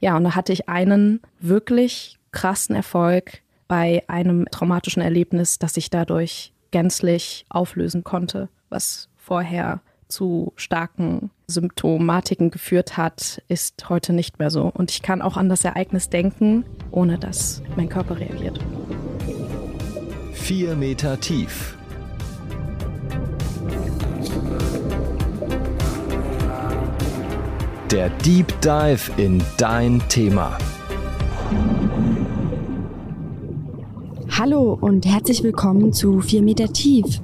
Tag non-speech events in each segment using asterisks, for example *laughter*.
Ja, und da hatte ich einen wirklich krassen Erfolg bei einem traumatischen Erlebnis, das ich dadurch gänzlich auflösen konnte, was vorher zu starken Symptomatiken geführt hat, ist heute nicht mehr so. Und ich kann auch an das Ereignis denken, ohne dass mein Körper reagiert. Vier Meter tief. Der Deep Dive in dein Thema. Hallo und herzlich willkommen zu 4 Meter tief.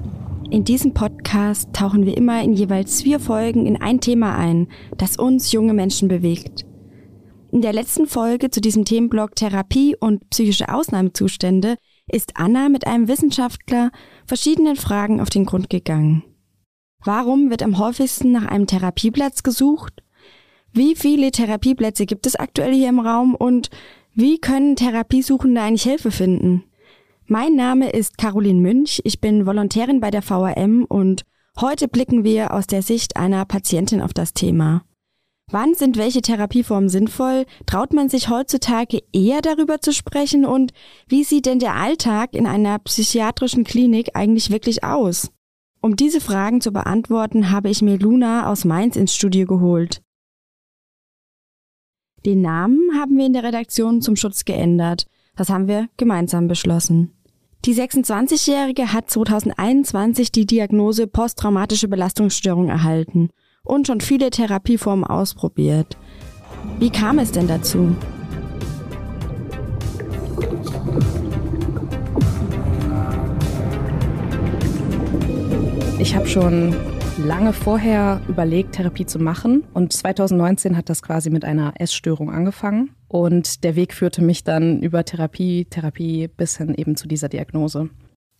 In diesem Podcast tauchen wir immer in jeweils vier Folgen in ein Thema ein, das uns junge Menschen bewegt. In der letzten Folge zu diesem Themenblock Therapie und psychische Ausnahmezustände ist Anna mit einem Wissenschaftler verschiedenen Fragen auf den Grund gegangen. Warum wird am häufigsten nach einem Therapieplatz gesucht? Wie viele Therapieplätze gibt es aktuell hier im Raum und wie können Therapiesuchende eigentlich Hilfe finden? Mein Name ist Caroline Münch, ich bin Volontärin bei der VRM und heute blicken wir aus der Sicht einer Patientin auf das Thema. Wann sind welche Therapieformen sinnvoll? Traut man sich heutzutage eher darüber zu sprechen? Und wie sieht denn der Alltag in einer psychiatrischen Klinik eigentlich wirklich aus? Um diese Fragen zu beantworten, habe ich mir Luna aus Mainz ins Studio geholt. Den Namen haben wir in der Redaktion zum Schutz geändert. Das haben wir gemeinsam beschlossen. Die 26-Jährige hat 2021 die Diagnose posttraumatische Belastungsstörung erhalten und schon viele Therapieformen ausprobiert. Wie kam es denn dazu? Ich habe schon lange vorher überlegt, Therapie zu machen. Und 2019 hat das quasi mit einer Essstörung angefangen. Und der Weg führte mich dann über Therapie, Therapie bis hin eben zu dieser Diagnose.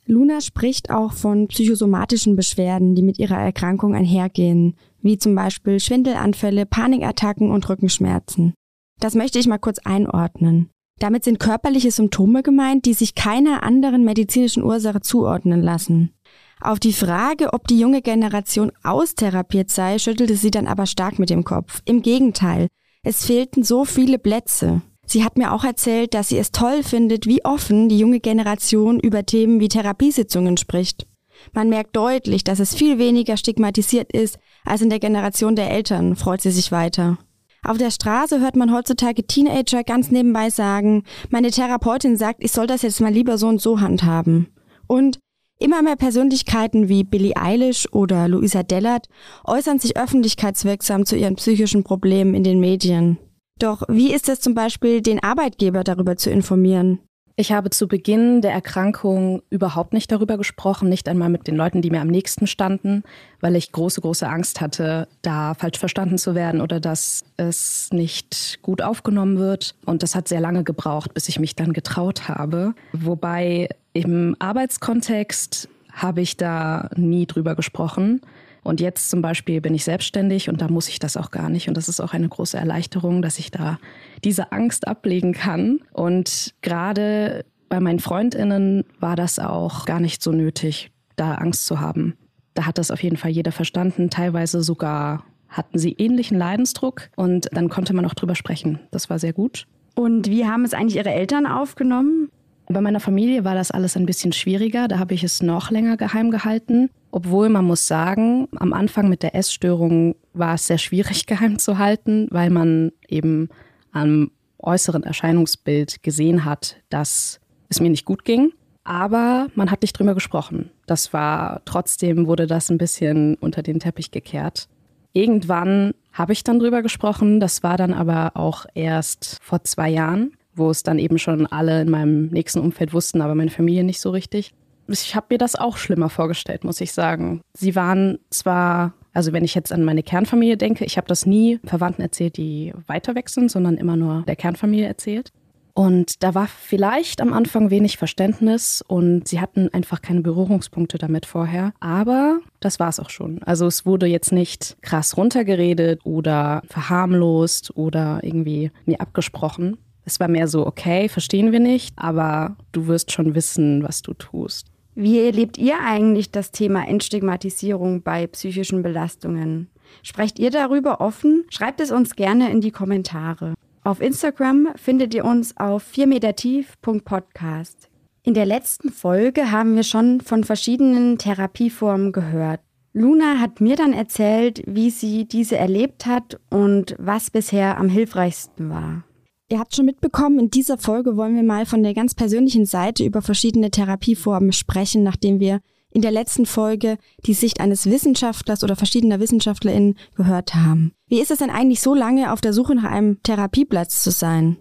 Luna spricht auch von psychosomatischen Beschwerden, die mit ihrer Erkrankung einhergehen, wie zum Beispiel Schwindelanfälle, Panikattacken und Rückenschmerzen. Das möchte ich mal kurz einordnen. Damit sind körperliche Symptome gemeint, die sich keiner anderen medizinischen Ursache zuordnen lassen. Auf die Frage, ob die junge Generation austherapiert sei, schüttelte sie dann aber stark mit dem Kopf. Im Gegenteil, es fehlten so viele Plätze. Sie hat mir auch erzählt, dass sie es toll findet, wie offen die junge Generation über Themen wie Therapiesitzungen spricht. Man merkt deutlich, dass es viel weniger stigmatisiert ist als in der Generation der Eltern, freut sie sich weiter. Auf der Straße hört man heutzutage Teenager ganz nebenbei sagen, meine Therapeutin sagt, ich soll das jetzt mal lieber so und so handhaben. Und Immer mehr Persönlichkeiten wie Billie Eilish oder Luisa Dellert äußern sich öffentlichkeitswirksam zu ihren psychischen Problemen in den Medien. Doch wie ist es zum Beispiel, den Arbeitgeber darüber zu informieren? Ich habe zu Beginn der Erkrankung überhaupt nicht darüber gesprochen, nicht einmal mit den Leuten, die mir am nächsten standen, weil ich große, große Angst hatte, da falsch verstanden zu werden oder dass es nicht gut aufgenommen wird. Und das hat sehr lange gebraucht, bis ich mich dann getraut habe. Wobei im Arbeitskontext habe ich da nie drüber gesprochen. Und jetzt zum Beispiel bin ich selbstständig und da muss ich das auch gar nicht. Und das ist auch eine große Erleichterung, dass ich da diese Angst ablegen kann. Und gerade bei meinen Freundinnen war das auch gar nicht so nötig, da Angst zu haben. Da hat das auf jeden Fall jeder verstanden. Teilweise sogar hatten sie ähnlichen Leidensdruck und dann konnte man auch drüber sprechen. Das war sehr gut. Und wie haben es eigentlich Ihre Eltern aufgenommen? Bei meiner Familie war das alles ein bisschen schwieriger. Da habe ich es noch länger geheim gehalten. Obwohl man muss sagen, am Anfang mit der Essstörung war es sehr schwierig *laughs* geheim zu halten, weil man eben am äußeren Erscheinungsbild gesehen hat, dass es mir nicht gut ging. Aber man hat nicht drüber gesprochen. Das war trotzdem wurde das ein bisschen unter den Teppich gekehrt. Irgendwann habe ich dann drüber gesprochen. Das war dann aber auch erst vor zwei Jahren wo es dann eben schon alle in meinem nächsten Umfeld wussten, aber meine Familie nicht so richtig. Ich habe mir das auch schlimmer vorgestellt, muss ich sagen. Sie waren zwar, also wenn ich jetzt an meine Kernfamilie denke, ich habe das nie Verwandten erzählt, die weiter weg sind, sondern immer nur der Kernfamilie erzählt. Und da war vielleicht am Anfang wenig Verständnis und sie hatten einfach keine Berührungspunkte damit vorher. Aber das war es auch schon. Also es wurde jetzt nicht krass runtergeredet oder verharmlost oder irgendwie mir abgesprochen, es war mehr so, okay, verstehen wir nicht, aber du wirst schon wissen, was du tust. Wie erlebt ihr eigentlich das Thema Entstigmatisierung bei psychischen Belastungen? Sprecht ihr darüber offen? Schreibt es uns gerne in die Kommentare. Auf Instagram findet ihr uns auf 4metertief.podcast. In der letzten Folge haben wir schon von verschiedenen Therapieformen gehört. Luna hat mir dann erzählt, wie sie diese erlebt hat und was bisher am hilfreichsten war. Ihr habt schon mitbekommen, in dieser Folge wollen wir mal von der ganz persönlichen Seite über verschiedene Therapieformen sprechen, nachdem wir in der letzten Folge die Sicht eines Wissenschaftlers oder verschiedener WissenschaftlerInnen gehört haben. Wie ist es denn eigentlich so lange auf der Suche nach einem Therapieplatz zu sein?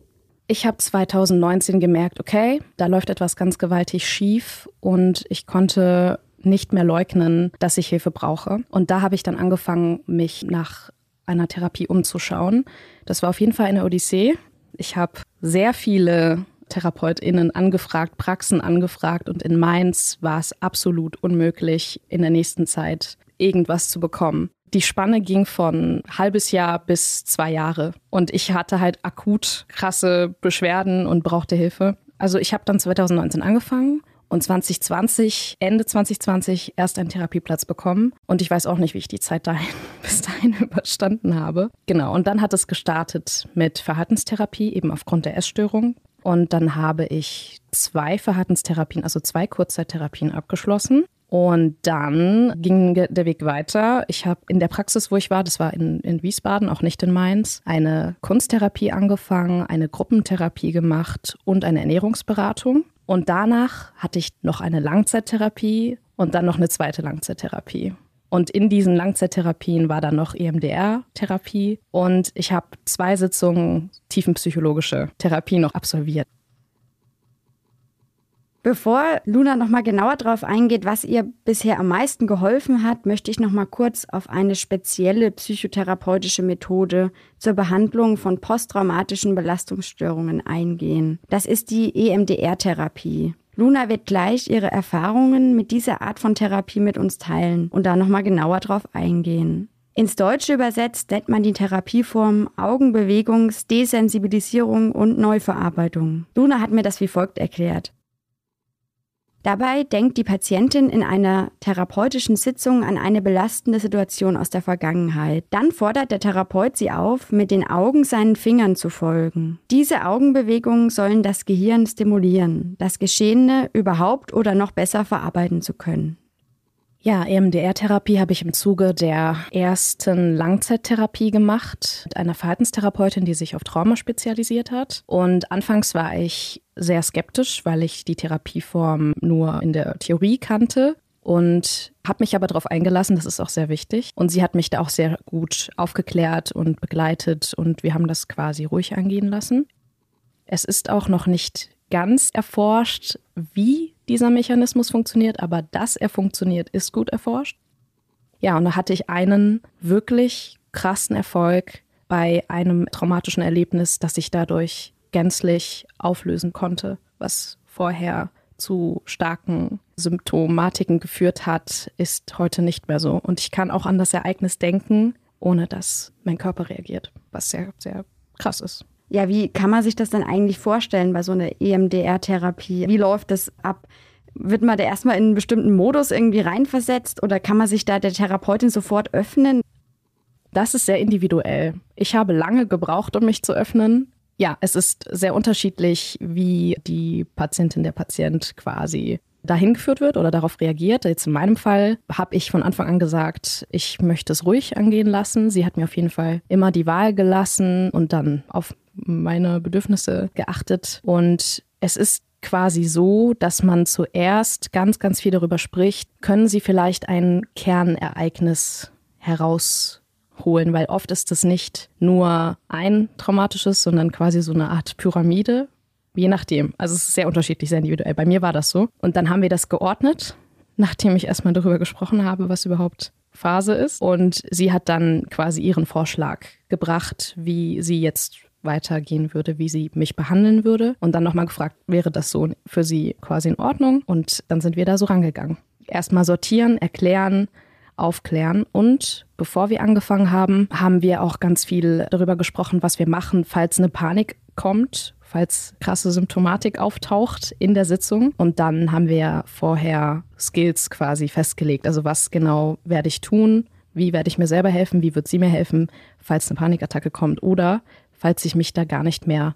Ich habe 2019 gemerkt, okay, da läuft etwas ganz gewaltig schief und ich konnte nicht mehr leugnen, dass ich Hilfe brauche. Und da habe ich dann angefangen, mich nach einer Therapie umzuschauen. Das war auf jeden Fall eine Odyssee. Ich habe sehr viele TherapeutInnen angefragt, Praxen angefragt und in Mainz war es absolut unmöglich, in der nächsten Zeit irgendwas zu bekommen. Die Spanne ging von halbes Jahr bis zwei Jahre und ich hatte halt akut krasse Beschwerden und brauchte Hilfe. Also ich habe dann 2019 angefangen und 2020, Ende 2020 erst einen Therapieplatz bekommen. Und ich weiß auch nicht, wie ich die Zeit dahin, *laughs* bis dahin überstanden habe. Genau, und dann hat es gestartet mit Verhaltenstherapie, eben aufgrund der Essstörung. Und dann habe ich zwei Verhaltenstherapien, also zwei Kurzzeittherapien abgeschlossen. Und dann ging der Weg weiter. Ich habe in der Praxis, wo ich war, das war in, in Wiesbaden, auch nicht in Mainz, eine Kunsttherapie angefangen, eine Gruppentherapie gemacht und eine Ernährungsberatung. Und danach hatte ich noch eine Langzeittherapie und dann noch eine zweite Langzeittherapie. Und in diesen Langzeittherapien war dann noch EMDR-Therapie und ich habe zwei Sitzungen tiefenpsychologische Therapie noch absolviert. Bevor Luna noch mal genauer darauf eingeht, was ihr bisher am meisten geholfen hat, möchte ich noch mal kurz auf eine spezielle psychotherapeutische Methode zur Behandlung von posttraumatischen Belastungsstörungen eingehen. Das ist die EMDR-Therapie. Luna wird gleich ihre Erfahrungen mit dieser Art von Therapie mit uns teilen und da noch mal genauer drauf eingehen. Ins Deutsche übersetzt nennt man die Therapieform Augenbewegungs-, Desensibilisierung und Neuverarbeitung. Luna hat mir das wie folgt erklärt. Dabei denkt die Patientin in einer therapeutischen Sitzung an eine belastende Situation aus der Vergangenheit. Dann fordert der Therapeut sie auf, mit den Augen seinen Fingern zu folgen. Diese Augenbewegungen sollen das Gehirn stimulieren, das Geschehene überhaupt oder noch besser verarbeiten zu können. Ja, EMDR-Therapie habe ich im Zuge der ersten Langzeittherapie gemacht mit einer Verhaltenstherapeutin, die sich auf Trauma spezialisiert hat. Und anfangs war ich sehr skeptisch, weil ich die Therapieform nur in der Theorie kannte und habe mich aber darauf eingelassen, das ist auch sehr wichtig. Und sie hat mich da auch sehr gut aufgeklärt und begleitet und wir haben das quasi ruhig angehen lassen. Es ist auch noch nicht ganz erforscht, wie dieser Mechanismus funktioniert, aber dass er funktioniert, ist gut erforscht. Ja, und da hatte ich einen wirklich krassen Erfolg bei einem traumatischen Erlebnis, das ich dadurch gänzlich auflösen konnte, was vorher zu starken Symptomatiken geführt hat, ist heute nicht mehr so. Und ich kann auch an das Ereignis denken, ohne dass mein Körper reagiert, was sehr, sehr krass ist. Ja, wie kann man sich das denn eigentlich vorstellen bei so einer EMDR-Therapie? Wie läuft das ab? Wird man da erstmal in einen bestimmten Modus irgendwie reinversetzt oder kann man sich da der Therapeutin sofort öffnen? Das ist sehr individuell. Ich habe lange gebraucht, um mich zu öffnen. Ja, es ist sehr unterschiedlich, wie die Patientin, der Patient quasi dahin geführt wird oder darauf reagiert. Jetzt in meinem Fall habe ich von Anfang an gesagt, ich möchte es ruhig angehen lassen. Sie hat mir auf jeden Fall immer die Wahl gelassen und dann auf meine Bedürfnisse geachtet. Und es ist quasi so, dass man zuerst ganz, ganz viel darüber spricht, können Sie vielleicht ein Kernereignis herausholen, weil oft ist es nicht nur ein traumatisches, sondern quasi so eine Art Pyramide. Je nachdem. Also es ist sehr unterschiedlich, sehr individuell. Bei mir war das so. Und dann haben wir das geordnet, nachdem ich erstmal darüber gesprochen habe, was überhaupt Phase ist. Und sie hat dann quasi ihren Vorschlag gebracht, wie sie jetzt weitergehen würde, wie sie mich behandeln würde. Und dann nochmal gefragt, wäre das so für sie quasi in Ordnung? Und dann sind wir da so rangegangen. Erstmal sortieren, erklären, aufklären. Und bevor wir angefangen haben, haben wir auch ganz viel darüber gesprochen, was wir machen, falls eine Panik kommt, falls krasse Symptomatik auftaucht in der Sitzung. Und dann haben wir vorher Skills quasi festgelegt. Also was genau werde ich tun? Wie werde ich mir selber helfen? Wie wird sie mir helfen, falls eine Panikattacke kommt? Oder falls ich mich da gar nicht mehr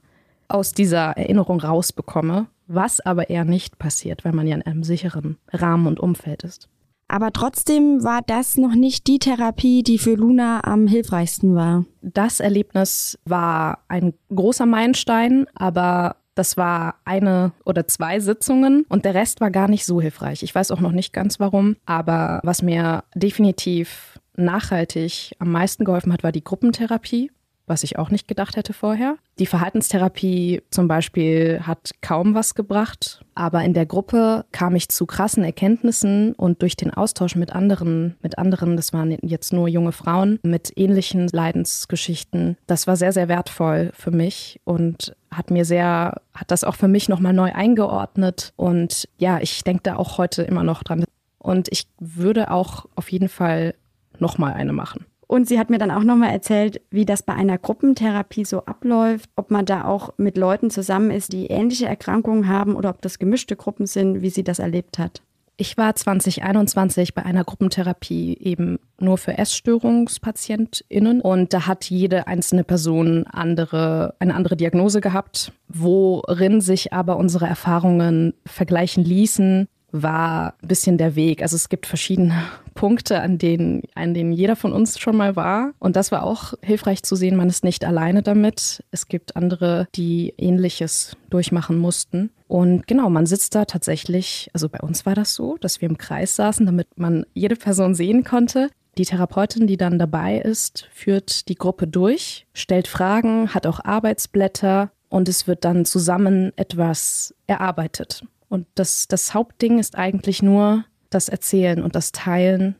aus dieser Erinnerung rausbekomme, was aber eher nicht passiert, weil man ja in einem sicheren Rahmen und Umfeld ist. Aber trotzdem war das noch nicht die Therapie, die für Luna am hilfreichsten war. Das Erlebnis war ein großer Meilenstein, aber das war eine oder zwei Sitzungen und der Rest war gar nicht so hilfreich. Ich weiß auch noch nicht ganz warum, aber was mir definitiv nachhaltig am meisten geholfen hat, war die Gruppentherapie was ich auch nicht gedacht hätte vorher. Die Verhaltenstherapie zum Beispiel hat kaum was gebracht, aber in der Gruppe kam ich zu krassen Erkenntnissen und durch den Austausch mit anderen, mit anderen, das waren jetzt nur junge Frauen mit ähnlichen Leidensgeschichten, das war sehr, sehr wertvoll für mich und hat mir sehr, hat das auch für mich nochmal neu eingeordnet und ja, ich denke da auch heute immer noch dran. Und ich würde auch auf jeden Fall nochmal eine machen. Und sie hat mir dann auch nochmal erzählt, wie das bei einer Gruppentherapie so abläuft, ob man da auch mit Leuten zusammen ist, die ähnliche Erkrankungen haben oder ob das gemischte Gruppen sind, wie sie das erlebt hat. Ich war 2021 bei einer Gruppentherapie eben nur für Essstörungspatientinnen und da hat jede einzelne Person andere, eine andere Diagnose gehabt, worin sich aber unsere Erfahrungen vergleichen ließen war ein bisschen der Weg. Also es gibt verschiedene Punkte, an denen, an denen jeder von uns schon mal war. Und das war auch hilfreich zu sehen, man ist nicht alleine damit. Es gibt andere, die ähnliches durchmachen mussten. Und genau, man sitzt da tatsächlich, also bei uns war das so, dass wir im Kreis saßen, damit man jede Person sehen konnte. Die Therapeutin, die dann dabei ist, führt die Gruppe durch, stellt Fragen, hat auch Arbeitsblätter und es wird dann zusammen etwas erarbeitet. Und das, das Hauptding ist eigentlich nur das Erzählen und das Teilen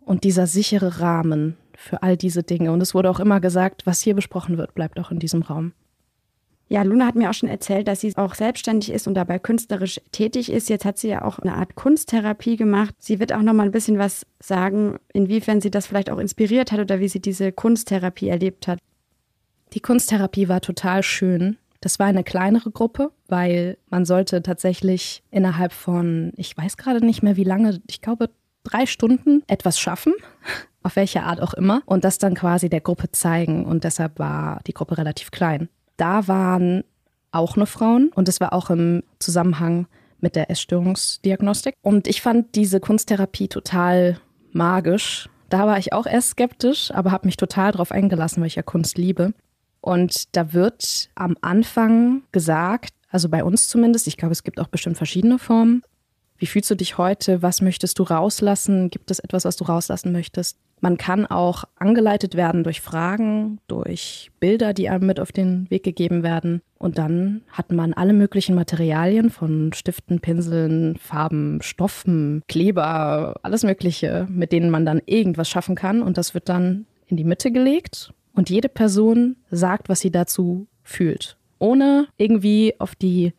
und dieser sichere Rahmen für all diese Dinge. Und es wurde auch immer gesagt, was hier besprochen wird, bleibt auch in diesem Raum. Ja, Luna hat mir auch schon erzählt, dass sie auch selbstständig ist und dabei künstlerisch tätig ist. Jetzt hat sie ja auch eine Art Kunsttherapie gemacht. Sie wird auch noch mal ein bisschen was sagen, inwiefern sie das vielleicht auch inspiriert hat oder wie sie diese Kunsttherapie erlebt hat. Die Kunsttherapie war total schön. Das war eine kleinere Gruppe, weil man sollte tatsächlich innerhalb von, ich weiß gerade nicht mehr wie lange, ich glaube drei Stunden etwas schaffen, *laughs* auf welche Art auch immer, und das dann quasi der Gruppe zeigen. Und deshalb war die Gruppe relativ klein. Da waren auch nur Frauen und es war auch im Zusammenhang mit der Essstörungsdiagnostik. Und ich fand diese Kunsttherapie total magisch. Da war ich auch erst skeptisch, aber habe mich total darauf eingelassen, weil ich ja Kunst liebe. Und da wird am Anfang gesagt, also bei uns zumindest, ich glaube, es gibt auch bestimmt verschiedene Formen. Wie fühlst du dich heute? Was möchtest du rauslassen? Gibt es etwas, was du rauslassen möchtest? Man kann auch angeleitet werden durch Fragen, durch Bilder, die einem mit auf den Weg gegeben werden. Und dann hat man alle möglichen Materialien von Stiften, Pinseln, Farben, Stoffen, Kleber, alles Mögliche, mit denen man dann irgendwas schaffen kann. Und das wird dann in die Mitte gelegt und jede Person sagt, was sie dazu fühlt. Ohne irgendwie auf die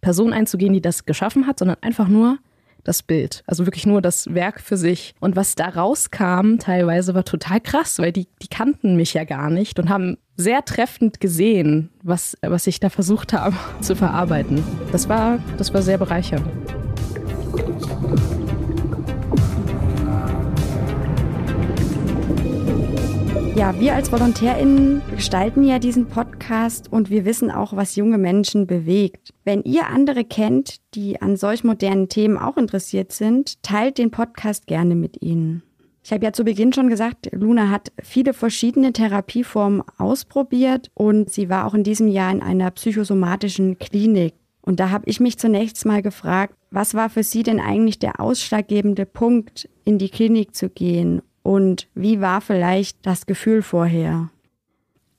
Person einzugehen, die das geschaffen hat, sondern einfach nur das Bild. Also wirklich nur das Werk für sich. Und was da rauskam, teilweise war total krass, weil die, die kannten mich ja gar nicht und haben sehr treffend gesehen, was, was ich da versucht habe *laughs* zu verarbeiten. Das war, das war sehr bereichernd. Ja, wir als VolontärInnen gestalten ja diesen Podcast und wir wissen auch, was junge Menschen bewegt. Wenn ihr andere kennt, die an solch modernen Themen auch interessiert sind, teilt den Podcast gerne mit ihnen. Ich habe ja zu Beginn schon gesagt, Luna hat viele verschiedene Therapieformen ausprobiert und sie war auch in diesem Jahr in einer psychosomatischen Klinik. Und da habe ich mich zunächst mal gefragt, was war für sie denn eigentlich der ausschlaggebende Punkt, in die Klinik zu gehen und wie war vielleicht das Gefühl vorher?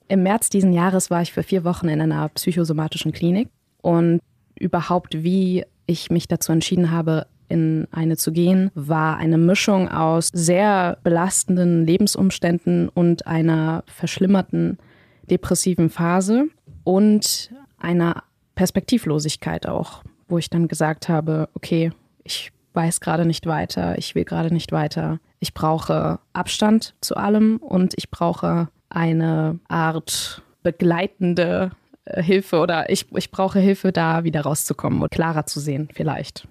Im März diesen Jahres war ich für vier Wochen in einer psychosomatischen Klinik und überhaupt, wie ich mich dazu entschieden habe, in eine zu gehen, war eine Mischung aus sehr belastenden Lebensumständen und einer verschlimmerten depressiven Phase und einer Perspektivlosigkeit auch, wo ich dann gesagt habe, okay, ich weiß gerade nicht weiter, ich will gerade nicht weiter. Ich brauche Abstand zu allem und ich brauche eine Art begleitende äh, Hilfe oder ich, ich brauche Hilfe, da wieder rauszukommen und klarer zu sehen, vielleicht.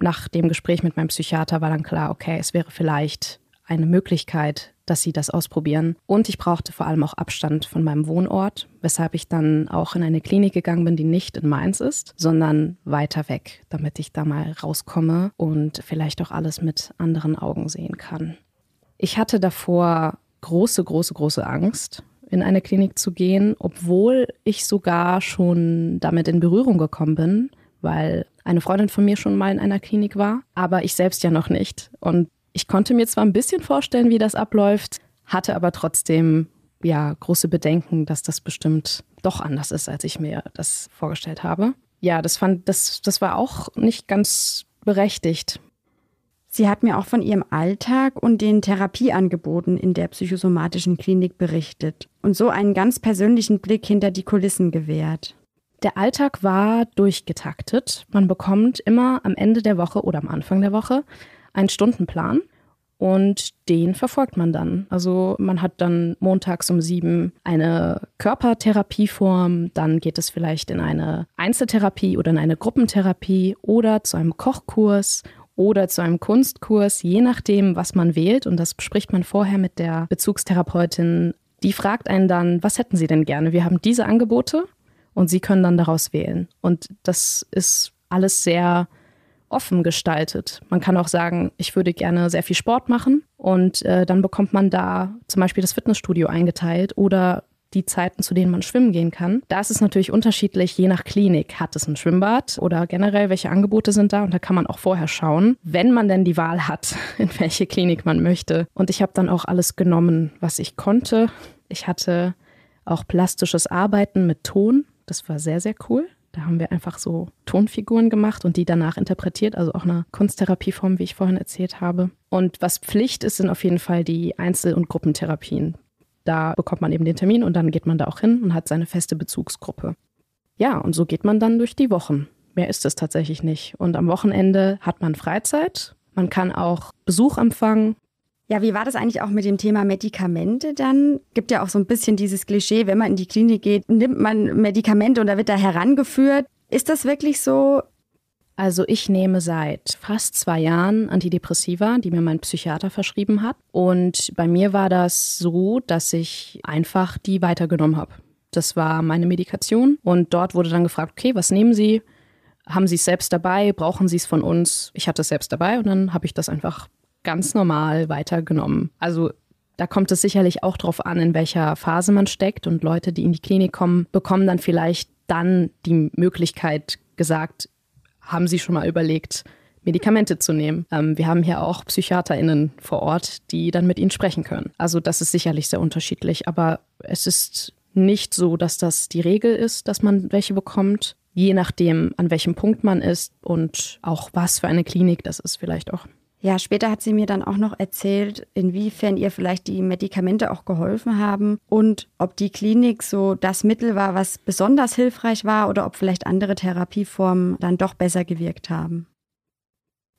Nach dem Gespräch mit meinem Psychiater war dann klar, okay, es wäre vielleicht eine Möglichkeit, dass sie das ausprobieren. Und ich brauchte vor allem auch Abstand von meinem Wohnort, weshalb ich dann auch in eine Klinik gegangen bin, die nicht in Mainz ist, sondern weiter weg, damit ich da mal rauskomme und vielleicht auch alles mit anderen Augen sehen kann. Ich hatte davor große, große, große Angst, in eine Klinik zu gehen, obwohl ich sogar schon damit in Berührung gekommen bin, weil eine Freundin von mir schon mal in einer Klinik war, aber ich selbst ja noch nicht. Und ich konnte mir zwar ein bisschen vorstellen, wie das abläuft, hatte aber trotzdem ja große Bedenken, dass das bestimmt doch anders ist, als ich mir das vorgestellt habe. Ja, das fand das das war auch nicht ganz berechtigt. Sie hat mir auch von ihrem Alltag und den Therapieangeboten in der psychosomatischen Klinik berichtet und so einen ganz persönlichen Blick hinter die Kulissen gewährt. Der Alltag war durchgetaktet. Man bekommt immer am Ende der Woche oder am Anfang der Woche einen Stundenplan und den verfolgt man dann. Also man hat dann montags um sieben eine Körpertherapieform, dann geht es vielleicht in eine Einzeltherapie oder in eine Gruppentherapie oder zu einem Kochkurs oder zu einem Kunstkurs, je nachdem, was man wählt. Und das bespricht man vorher mit der Bezugstherapeutin. Die fragt einen dann, was hätten Sie denn gerne? Wir haben diese Angebote und Sie können dann daraus wählen. Und das ist alles sehr offen gestaltet. Man kann auch sagen, ich würde gerne sehr viel Sport machen und äh, dann bekommt man da zum Beispiel das Fitnessstudio eingeteilt oder die Zeiten, zu denen man schwimmen gehen kann. Da ist es natürlich unterschiedlich, je nach Klinik. Hat es ein Schwimmbad oder generell, welche Angebote sind da? Und da kann man auch vorher schauen, wenn man denn die Wahl hat, *laughs* in welche Klinik man möchte. Und ich habe dann auch alles genommen, was ich konnte. Ich hatte auch plastisches Arbeiten mit Ton. Das war sehr, sehr cool. Da haben wir einfach so Tonfiguren gemacht und die danach interpretiert, also auch eine Kunsttherapieform, wie ich vorhin erzählt habe. Und was Pflicht ist, sind auf jeden Fall die Einzel- und Gruppentherapien. Da bekommt man eben den Termin und dann geht man da auch hin und hat seine feste Bezugsgruppe. Ja, und so geht man dann durch die Wochen. Mehr ist es tatsächlich nicht. Und am Wochenende hat man Freizeit. Man kann auch Besuch empfangen. Ja, wie war das eigentlich auch mit dem Thema Medikamente dann? Gibt ja auch so ein bisschen dieses Klischee, wenn man in die Klinik geht, nimmt man Medikamente und da wird da herangeführt. Ist das wirklich so? Also ich nehme seit fast zwei Jahren Antidepressiva, die mir mein Psychiater verschrieben hat. Und bei mir war das so, dass ich einfach die weitergenommen habe. Das war meine Medikation. Und dort wurde dann gefragt, okay, was nehmen Sie? Haben Sie es selbst dabei? Brauchen Sie es von uns? Ich hatte es selbst dabei und dann habe ich das einfach ganz normal weitergenommen. Also da kommt es sicherlich auch darauf an, in welcher Phase man steckt. Und Leute, die in die Klinik kommen, bekommen dann vielleicht dann die Möglichkeit gesagt, haben Sie schon mal überlegt, Medikamente zu nehmen. Ähm, wir haben hier auch PsychiaterInnen vor Ort, die dann mit Ihnen sprechen können. Also das ist sicherlich sehr unterschiedlich, aber es ist nicht so, dass das die Regel ist, dass man welche bekommt. Je nachdem, an welchem Punkt man ist und auch was für eine Klinik das ist vielleicht auch. Ja, später hat sie mir dann auch noch erzählt, inwiefern ihr vielleicht die Medikamente auch geholfen haben und ob die Klinik so das Mittel war, was besonders hilfreich war oder ob vielleicht andere Therapieformen dann doch besser gewirkt haben.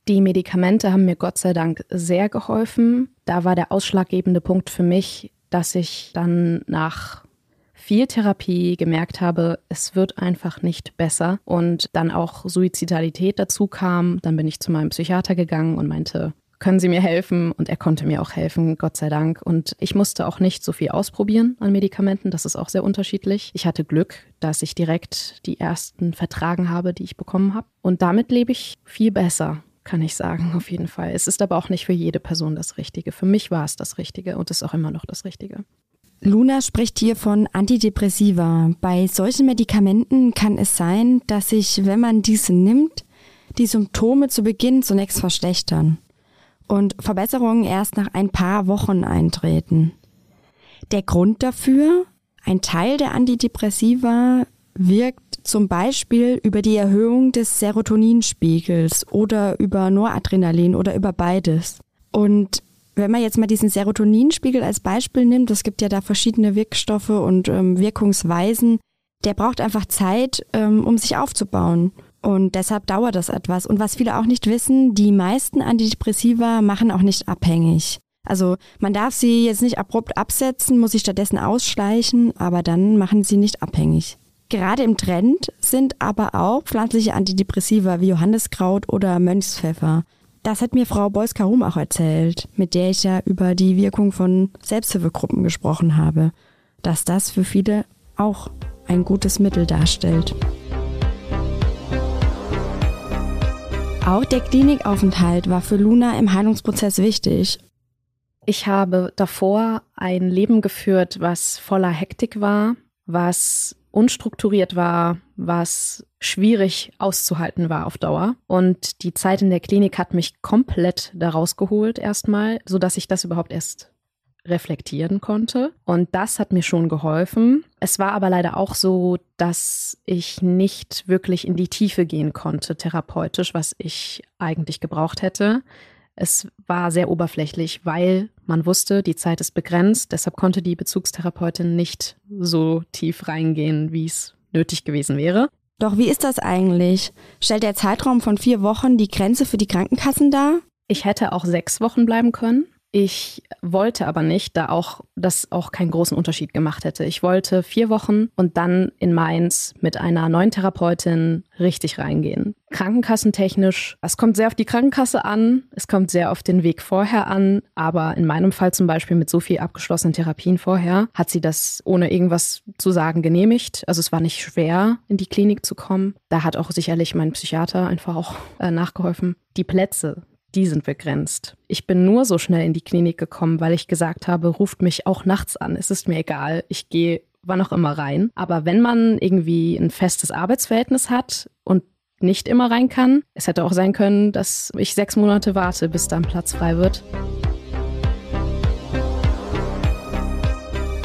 Die Medikamente haben mir Gott sei Dank sehr geholfen. Da war der ausschlaggebende Punkt für mich, dass ich dann nach viel Therapie gemerkt habe, es wird einfach nicht besser und dann auch Suizidalität dazu kam, dann bin ich zu meinem Psychiater gegangen und meinte, können Sie mir helfen? Und er konnte mir auch helfen, Gott sei Dank. Und ich musste auch nicht so viel ausprobieren an Medikamenten. Das ist auch sehr unterschiedlich. Ich hatte Glück, dass ich direkt die ersten vertragen habe, die ich bekommen habe. Und damit lebe ich viel besser, kann ich sagen, auf jeden Fall. Es ist aber auch nicht für jede Person das Richtige. Für mich war es das Richtige und ist auch immer noch das Richtige. Luna spricht hier von Antidepressiva. Bei solchen Medikamenten kann es sein, dass sich, wenn man diese nimmt, die Symptome zu Beginn zunächst verschlechtern und Verbesserungen erst nach ein paar Wochen eintreten. Der Grund dafür, ein Teil der Antidepressiva wirkt zum Beispiel über die Erhöhung des Serotoninspiegels oder über Noradrenalin oder über beides. Und wenn man jetzt mal diesen Serotoninspiegel als Beispiel nimmt, es gibt ja da verschiedene Wirkstoffe und ähm, Wirkungsweisen, der braucht einfach Zeit, ähm, um sich aufzubauen. Und deshalb dauert das etwas. Und was viele auch nicht wissen, die meisten Antidepressiva machen auch nicht abhängig. Also man darf sie jetzt nicht abrupt absetzen, muss sich stattdessen ausschleichen, aber dann machen sie nicht abhängig. Gerade im Trend sind aber auch pflanzliche Antidepressiva wie Johanniskraut oder Mönchspfeffer. Das hat mir Frau Beuys-Karum auch erzählt, mit der ich ja über die Wirkung von Selbsthilfegruppen gesprochen habe, dass das für viele auch ein gutes Mittel darstellt. Auch der Klinikaufenthalt war für Luna im Heilungsprozess wichtig. Ich habe davor ein Leben geführt, was voller Hektik war, was unstrukturiert war, was schwierig auszuhalten war auf Dauer. Und die Zeit in der Klinik hat mich komplett daraus geholt erstmal, so dass ich das überhaupt erst reflektieren konnte. Und das hat mir schon geholfen. Es war aber leider auch so, dass ich nicht wirklich in die Tiefe gehen konnte, therapeutisch, was ich eigentlich gebraucht hätte. Es war sehr oberflächlich, weil man wusste, die Zeit ist begrenzt. Deshalb konnte die Bezugstherapeutin nicht so tief reingehen, wie es nötig gewesen wäre. Doch wie ist das eigentlich? Stellt der Zeitraum von vier Wochen die Grenze für die Krankenkassen dar? Ich hätte auch sechs Wochen bleiben können. Ich wollte aber nicht, da auch das auch keinen großen Unterschied gemacht hätte. Ich wollte vier Wochen und dann in Mainz mit einer neuen Therapeutin richtig reingehen. Krankenkassentechnisch, es kommt sehr auf die Krankenkasse an, es kommt sehr auf den Weg vorher an, aber in meinem Fall zum Beispiel mit so viel abgeschlossenen Therapien vorher, hat sie das ohne irgendwas zu sagen genehmigt. Also es war nicht schwer, in die Klinik zu kommen. Da hat auch sicherlich mein Psychiater einfach auch äh, nachgeholfen. Die Plätze, die sind begrenzt. Ich bin nur so schnell in die Klinik gekommen, weil ich gesagt habe, ruft mich auch nachts an. Es ist mir egal, ich gehe wann auch immer rein. Aber wenn man irgendwie ein festes Arbeitsverhältnis hat und nicht immer rein kann, es hätte auch sein können, dass ich sechs Monate warte, bis dann Platz frei wird.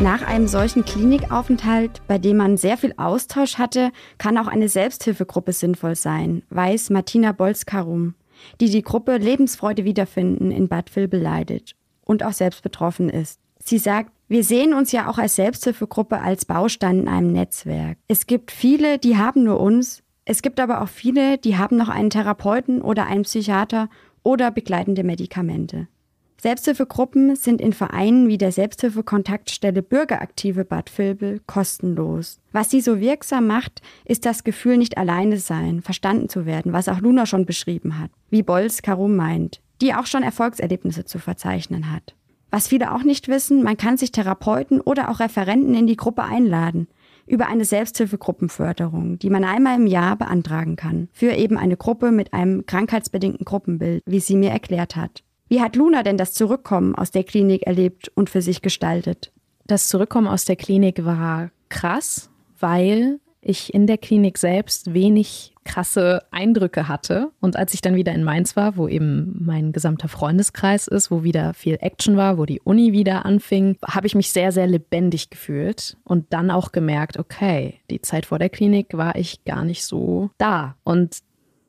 Nach einem solchen Klinikaufenthalt, bei dem man sehr viel Austausch hatte, kann auch eine Selbsthilfegruppe sinnvoll sein, weiß Martina Bolz-Karum die die Gruppe Lebensfreude wiederfinden in Bad Vilbel leidet und auch selbst betroffen ist. Sie sagt, wir sehen uns ja auch als Selbsthilfegruppe als Baustein in einem Netzwerk. Es gibt viele, die haben nur uns. Es gibt aber auch viele, die haben noch einen Therapeuten oder einen Psychiater oder begleitende Medikamente. Selbsthilfegruppen sind in Vereinen wie der Selbsthilfekontaktstelle Bürgeraktive Bad Vilbel kostenlos. Was sie so wirksam macht, ist das Gefühl, nicht alleine sein, verstanden zu werden, was auch Luna schon beschrieben hat, wie Bolz Karum meint, die auch schon Erfolgserlebnisse zu verzeichnen hat. Was viele auch nicht wissen, man kann sich Therapeuten oder auch Referenten in die Gruppe einladen über eine Selbsthilfegruppenförderung, die man einmal im Jahr beantragen kann, für eben eine Gruppe mit einem krankheitsbedingten Gruppenbild, wie sie mir erklärt hat. Wie hat Luna denn das Zurückkommen aus der Klinik erlebt und für sich gestaltet? Das Zurückkommen aus der Klinik war krass, weil ich in der Klinik selbst wenig krasse Eindrücke hatte. Und als ich dann wieder in Mainz war, wo eben mein gesamter Freundeskreis ist, wo wieder viel Action war, wo die Uni wieder anfing, habe ich mich sehr, sehr lebendig gefühlt und dann auch gemerkt, okay, die Zeit vor der Klinik war ich gar nicht so da. Und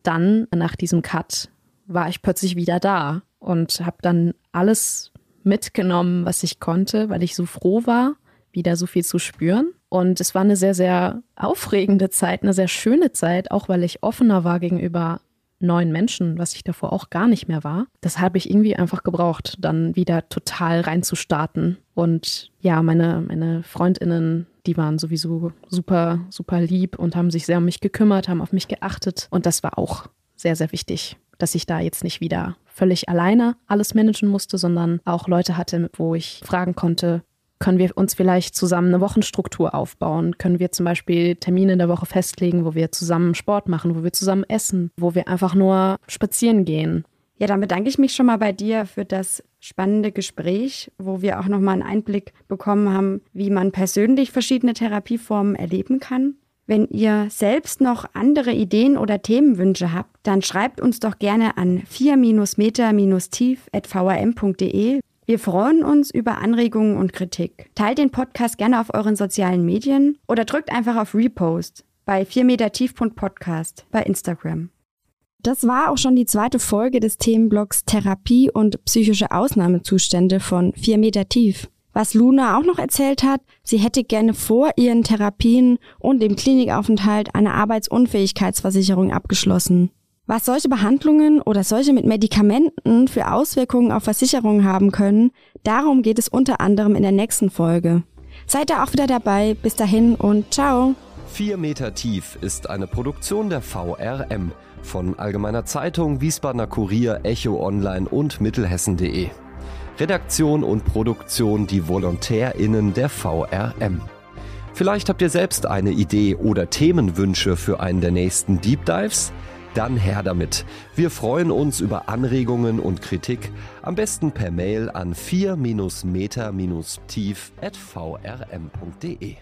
dann nach diesem Cut war ich plötzlich wieder da und habe dann alles mitgenommen, was ich konnte, weil ich so froh war, wieder so viel zu spüren. Und es war eine sehr, sehr aufregende Zeit, eine sehr schöne Zeit, auch weil ich offener war gegenüber neuen Menschen, was ich davor auch gar nicht mehr war. Das habe ich irgendwie einfach gebraucht, dann wieder total reinzustarten. Und ja, meine, meine Freundinnen, die waren sowieso super, super lieb und haben sich sehr um mich gekümmert, haben auf mich geachtet. Und das war auch sehr, sehr wichtig dass ich da jetzt nicht wieder völlig alleine alles managen musste, sondern auch Leute hatte, wo ich fragen konnte, können wir uns vielleicht zusammen eine Wochenstruktur aufbauen? Können wir zum Beispiel Termine in der Woche festlegen, wo wir zusammen Sport machen, wo wir zusammen essen, wo wir einfach nur spazieren gehen? Ja, dann bedanke ich mich schon mal bei dir für das spannende Gespräch, wo wir auch nochmal einen Einblick bekommen haben, wie man persönlich verschiedene Therapieformen erleben kann. Wenn ihr selbst noch andere Ideen oder Themenwünsche habt, dann schreibt uns doch gerne an 4-meter-tief.vrm.de. Wir freuen uns über Anregungen und Kritik. Teilt den Podcast gerne auf euren sozialen Medien oder drückt einfach auf Repost bei 4metertief.podcast bei Instagram. Das war auch schon die zweite Folge des Themenblocks Therapie und psychische Ausnahmezustände von 4 Meter Tief. Was Luna auch noch erzählt hat, sie hätte gerne vor ihren Therapien und dem Klinikaufenthalt eine Arbeitsunfähigkeitsversicherung abgeschlossen. Was solche Behandlungen oder solche mit Medikamenten für Auswirkungen auf Versicherungen haben können, darum geht es unter anderem in der nächsten Folge. Seid ihr auch wieder dabei. Bis dahin und ciao. 4 Meter tief ist eine Produktion der VRM von Allgemeiner Zeitung, Wiesbadener Kurier, Echo Online und Mittelhessen.de. Redaktion und Produktion die VolontärInnen der VRM. Vielleicht habt ihr selbst eine Idee oder Themenwünsche für einen der nächsten Deep Dives? Dann her damit. Wir freuen uns über Anregungen und Kritik, am besten per Mail an 4-meter-tief at vrm.de.